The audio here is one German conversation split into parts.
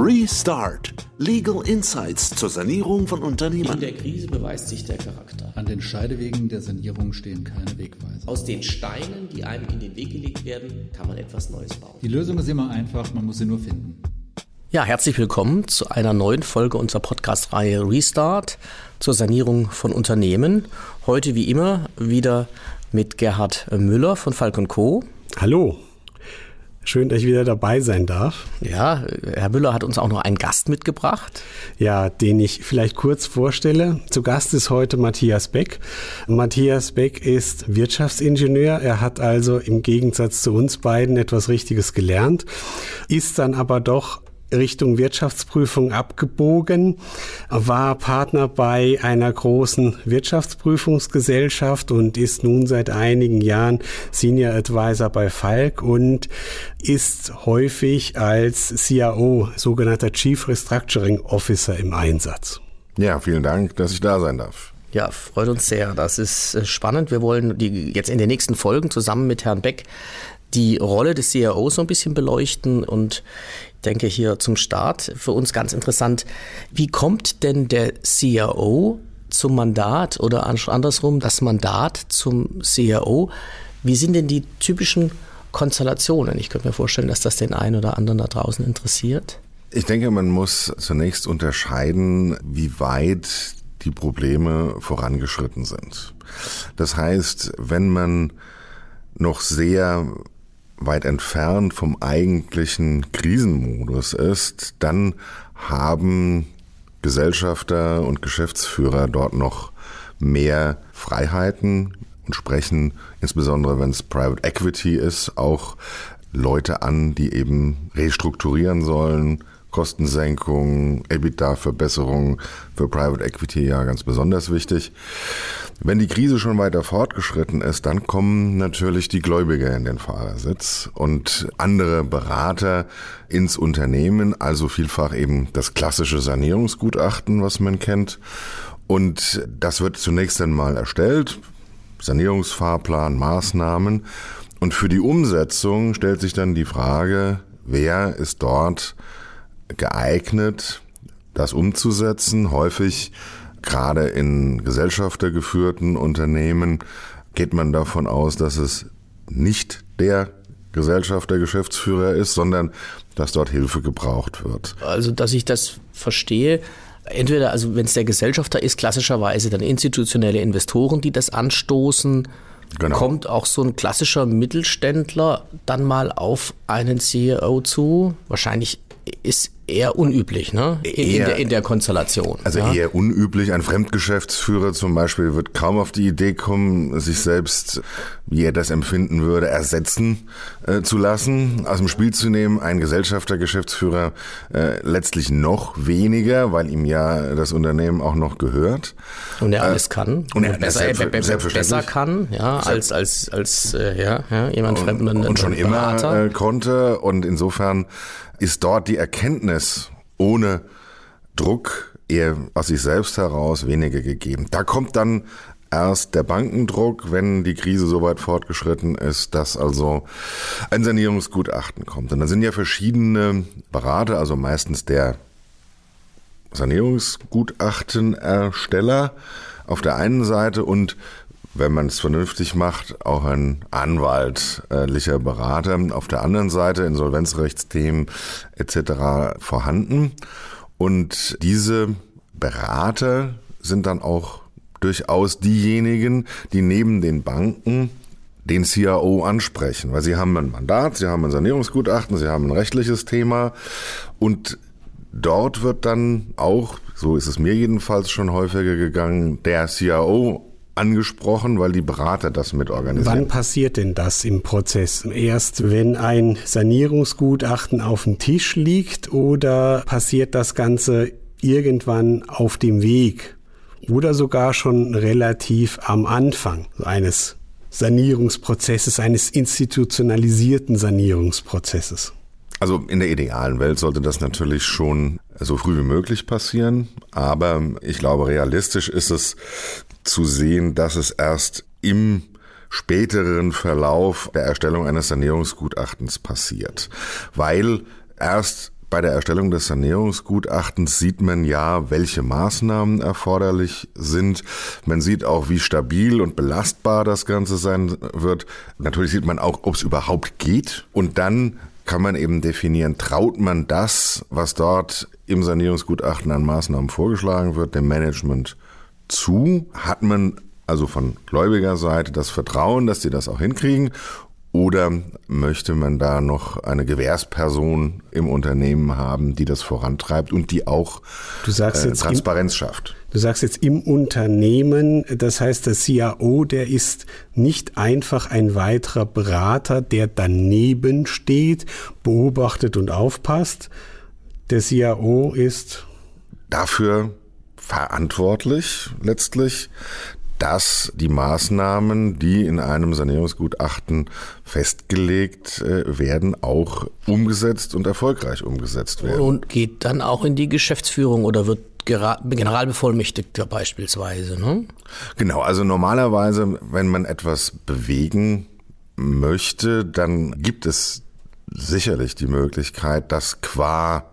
Restart. Legal Insights zur Sanierung von Unternehmen. In der Krise beweist sich der Charakter. An den Scheidewegen der Sanierung stehen keine Wegweiser. Aus den Steinen, die einem in den Weg gelegt werden, kann man etwas Neues bauen. Die Lösung ist immer einfach, man muss sie nur finden. Ja, herzlich willkommen zu einer neuen Folge unserer Podcast-Reihe Restart zur Sanierung von Unternehmen. Heute wie immer wieder mit Gerhard Müller von Falk Co. Hallo. Schön, dass ich wieder dabei sein darf. Ja, Herr Müller hat uns auch noch einen Gast mitgebracht. Ja, den ich vielleicht kurz vorstelle. Zu Gast ist heute Matthias Beck. Matthias Beck ist Wirtschaftsingenieur. Er hat also im Gegensatz zu uns beiden etwas Richtiges gelernt, ist dann aber doch Richtung Wirtschaftsprüfung abgebogen, war Partner bei einer großen Wirtschaftsprüfungsgesellschaft und ist nun seit einigen Jahren Senior Advisor bei Falk und ist häufig als CIO, sogenannter Chief Restructuring Officer im Einsatz. Ja, vielen Dank, dass ich da sein darf. Ja, freut uns sehr. Das ist äh, spannend. Wir wollen die jetzt in den nächsten Folgen zusammen mit Herrn Beck die Rolle des CIO so ein bisschen beleuchten und denke hier zum Start für uns ganz interessant. Wie kommt denn der CIO zum Mandat oder andersrum das Mandat zum CIO? Wie sind denn die typischen Konstellationen? Ich könnte mir vorstellen, dass das den einen oder anderen da draußen interessiert. Ich denke, man muss zunächst unterscheiden, wie weit die Probleme vorangeschritten sind. Das heißt, wenn man noch sehr weit entfernt vom eigentlichen Krisenmodus ist, dann haben Gesellschafter und Geschäftsführer dort noch mehr Freiheiten und sprechen, insbesondere wenn es Private Equity ist, auch Leute an, die eben restrukturieren sollen, Kostensenkung, EBITDA-Verbesserung für Private Equity ja ganz besonders wichtig. Wenn die Krise schon weiter fortgeschritten ist, dann kommen natürlich die Gläubiger in den Fahrersitz und andere Berater ins Unternehmen, also vielfach eben das klassische Sanierungsgutachten, was man kennt. Und das wird zunächst einmal erstellt, Sanierungsfahrplan, Maßnahmen. Und für die Umsetzung stellt sich dann die Frage, wer ist dort geeignet, das umzusetzen. Häufig, gerade in gesellschaftergeführten Unternehmen, geht man davon aus, dass es nicht der Gesellschafter, Geschäftsführer ist, sondern dass dort Hilfe gebraucht wird. Also, dass ich das verstehe, entweder, also wenn es der Gesellschafter ist, klassischerweise dann institutionelle Investoren, die das anstoßen, Genau. Kommt auch so ein klassischer Mittelständler dann mal auf einen CEO zu? Wahrscheinlich ist eher unüblich, ne? In, eher, in, der, in der, Konstellation. Also ja? eher unüblich. Ein Fremdgeschäftsführer zum Beispiel wird kaum auf die Idee kommen, sich selbst, wie er das empfinden würde, ersetzen äh, zu lassen, aus dem Spiel zu nehmen. Ein Gesellschafter, Geschäftsführer äh, letztlich noch weniger, weil ihm ja das Unternehmen auch noch gehört. Und er alles äh, kann. Und er besser, selbst, besser kann, ja, als, als, als äh, ja, ja, jemand Fremden. Und, schon immer äh, konnte. Und insofern ist dort die Erkenntnis ohne Druck eher aus sich selbst heraus weniger gegeben. Da kommt dann erst der Bankendruck, wenn die Krise so weit fortgeschritten ist, dass also ein Sanierungsgutachten kommt. Und da sind ja verschiedene Berater, also meistens der Sanierungsgutachtenersteller auf der einen Seite und wenn man es vernünftig macht, auch ein anwaltlicher Berater auf der anderen Seite, Insolvenzrechtsthemen etc. vorhanden. Und diese Berater sind dann auch durchaus diejenigen, die neben den Banken den CIO ansprechen, weil sie haben ein Mandat, sie haben ein Sanierungsgutachten, sie haben ein rechtliches Thema und dort wird dann auch, so ist es mir jedenfalls schon häufiger gegangen, der CIO angesprochen, weil die Berater das mit organisieren. Wann passiert denn das im Prozess? Erst wenn ein Sanierungsgutachten auf dem Tisch liegt oder passiert das Ganze irgendwann auf dem Weg oder sogar schon relativ am Anfang eines Sanierungsprozesses, eines institutionalisierten Sanierungsprozesses? Also in der idealen Welt sollte das natürlich schon so früh wie möglich passieren, aber ich glaube, realistisch ist es zu sehen, dass es erst im späteren Verlauf der Erstellung eines Sanierungsgutachtens passiert, weil erst bei der Erstellung des Sanierungsgutachtens sieht man ja, welche Maßnahmen erforderlich sind. Man sieht auch, wie stabil und belastbar das Ganze sein wird. Natürlich sieht man auch, ob es überhaupt geht. Und dann kann man eben definieren, traut man das, was dort im Sanierungsgutachten an Maßnahmen vorgeschlagen wird, dem Management zu? Hat man also von gläubiger Seite das Vertrauen, dass sie das auch hinkriegen? Oder möchte man da noch eine Gewährsperson im Unternehmen haben, die das vorantreibt und die auch du sagst äh, jetzt Transparenz schafft? Du sagst jetzt im Unternehmen, das heißt, der CAO, der ist nicht einfach ein weiterer Berater, der daneben steht, beobachtet und aufpasst. Der CAO ist dafür verantwortlich letztlich, dass die Maßnahmen, die in einem Sanierungsgutachten festgelegt äh, werden, auch umgesetzt und erfolgreich umgesetzt werden. Und geht dann auch in die Geschäftsführung oder wird Generalbevollmächtigter beispielsweise. Ne? Genau, also normalerweise, wenn man etwas bewegen möchte, dann gibt es sicherlich die Möglichkeit, dass qua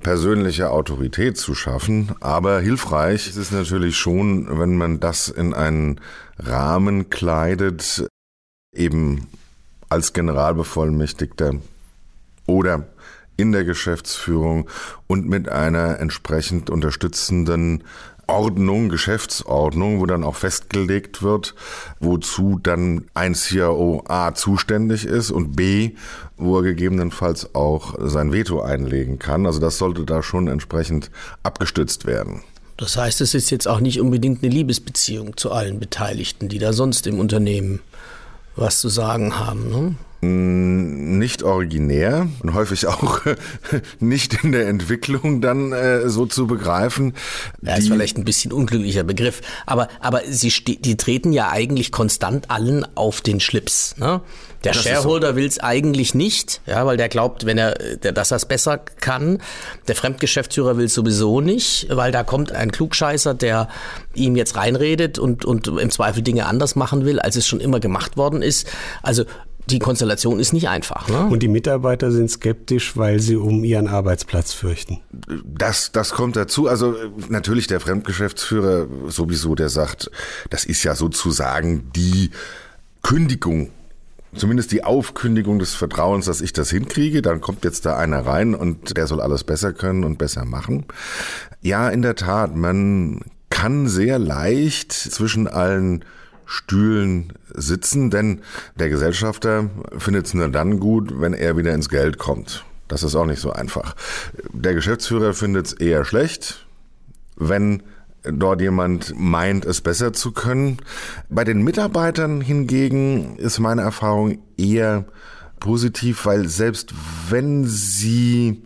persönliche Autorität zu schaffen. Aber hilfreich ist es natürlich schon, wenn man das in einen Rahmen kleidet, eben als Generalbevollmächtigter oder in der Geschäftsführung und mit einer entsprechend unterstützenden Ordnung, Geschäftsordnung, wo dann auch festgelegt wird, wozu dann ein CIO A zuständig ist und B, wo er gegebenenfalls auch sein Veto einlegen kann. Also das sollte da schon entsprechend abgestützt werden. Das heißt, es ist jetzt auch nicht unbedingt eine Liebesbeziehung zu allen Beteiligten, die da sonst im Unternehmen was zu sagen haben. Ne? Nicht originär und häufig auch nicht in der Entwicklung dann äh, so zu begreifen. Ja, ist vielleicht ein bisschen unglücklicher Begriff, aber aber sie die treten ja eigentlich konstant allen auf den Schlips. Ne? Der das Shareholder so. will es eigentlich nicht, ja, weil der glaubt, wenn er, der, dass er es besser kann. Der Fremdgeschäftsführer will sowieso nicht, weil da kommt ein Klugscheißer, der ihm jetzt reinredet und, und im Zweifel Dinge anders machen will, als es schon immer gemacht worden ist. Also die Konstellation ist nicht einfach. Ne? Und die Mitarbeiter sind skeptisch, weil sie um ihren Arbeitsplatz fürchten. Das, das kommt dazu. Also natürlich der Fremdgeschäftsführer sowieso, der sagt, das ist ja sozusagen die Kündigung zumindest die Aufkündigung des Vertrauens, dass ich das hinkriege. Dann kommt jetzt da einer rein und der soll alles besser können und besser machen. Ja, in der Tat, man kann sehr leicht zwischen allen Stühlen sitzen, denn der Gesellschafter findet es nur dann gut, wenn er wieder ins Geld kommt. Das ist auch nicht so einfach. Der Geschäftsführer findet es eher schlecht, wenn dort jemand meint, es besser zu können. Bei den Mitarbeitern hingegen ist meine Erfahrung eher positiv, weil selbst wenn sie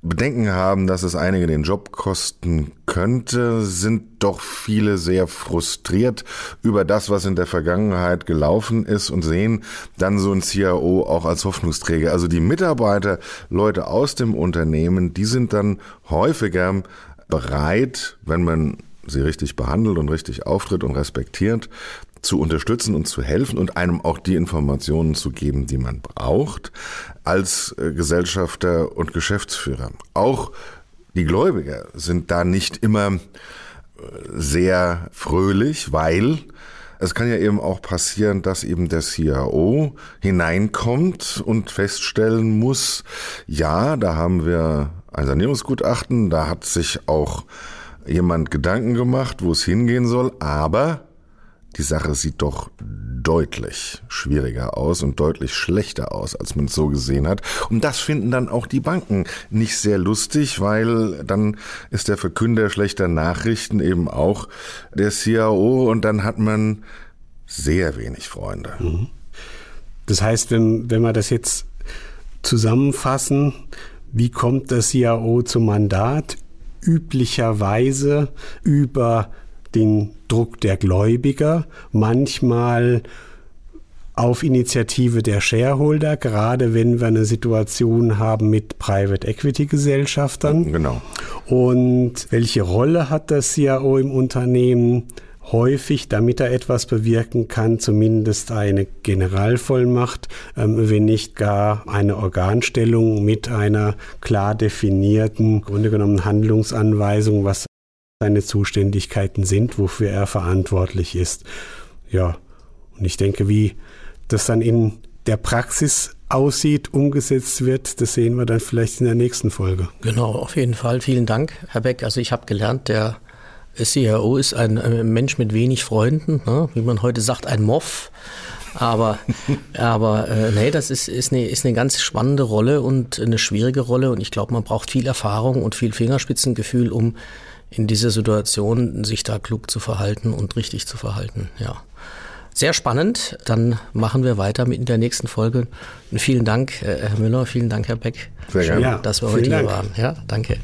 Bedenken haben, dass es einige den Job kosten könnte, sind doch viele sehr frustriert über das, was in der Vergangenheit gelaufen ist und sehen dann so ein CIO auch als Hoffnungsträger. Also die Mitarbeiter, Leute aus dem Unternehmen, die sind dann häufiger bereit, wenn man sie richtig behandelt und richtig auftritt und respektiert, zu unterstützen und zu helfen und einem auch die Informationen zu geben, die man braucht, als äh, Gesellschafter und Geschäftsführer. Auch die Gläubiger sind da nicht immer äh, sehr fröhlich, weil es kann ja eben auch passieren, dass eben der CIO hineinkommt und feststellen muss, ja, da haben wir ein Sanierungsgutachten, da hat sich auch jemand Gedanken gemacht, wo es hingehen soll, aber die Sache sieht doch deutlich schwieriger aus und deutlich schlechter aus, als man es so gesehen hat. Und das finden dann auch die Banken nicht sehr lustig, weil dann ist der Verkünder schlechter Nachrichten eben auch der CAO und dann hat man sehr wenig Freunde. Mhm. Das heißt, wenn, wenn wir das jetzt zusammenfassen, wie kommt der CAO zum Mandat? Üblicherweise über den Druck der Gläubiger, manchmal auf Initiative der Shareholder, gerade wenn wir eine Situation haben mit Private Equity Gesellschaftern. Genau. Und welche Rolle hat das CIO im Unternehmen? häufig, damit er etwas bewirken kann, zumindest eine Generalvollmacht, ähm, wenn nicht gar eine Organstellung mit einer klar definierten, Grunde genommen Handlungsanweisung, was seine Zuständigkeiten sind, wofür er verantwortlich ist. Ja, und ich denke, wie das dann in der Praxis aussieht, umgesetzt wird, das sehen wir dann vielleicht in der nächsten Folge. Genau, auf jeden Fall. Vielen Dank, Herr Beck. Also ich habe gelernt, der CRO ist ein Mensch mit wenig Freunden, ne? wie man heute sagt, ein Moff. Aber, aber äh, nee, das ist, ist, eine, ist eine ganz spannende Rolle und eine schwierige Rolle. Und ich glaube, man braucht viel Erfahrung und viel Fingerspitzengefühl, um in dieser Situation sich da klug zu verhalten und richtig zu verhalten. Ja. Sehr spannend. Dann machen wir weiter mit in der nächsten Folge. Und vielen Dank, äh, Herr Müller, vielen Dank, Herr Beck. Sehr gerne. Schön, dass wir heute hier waren. Ja, danke.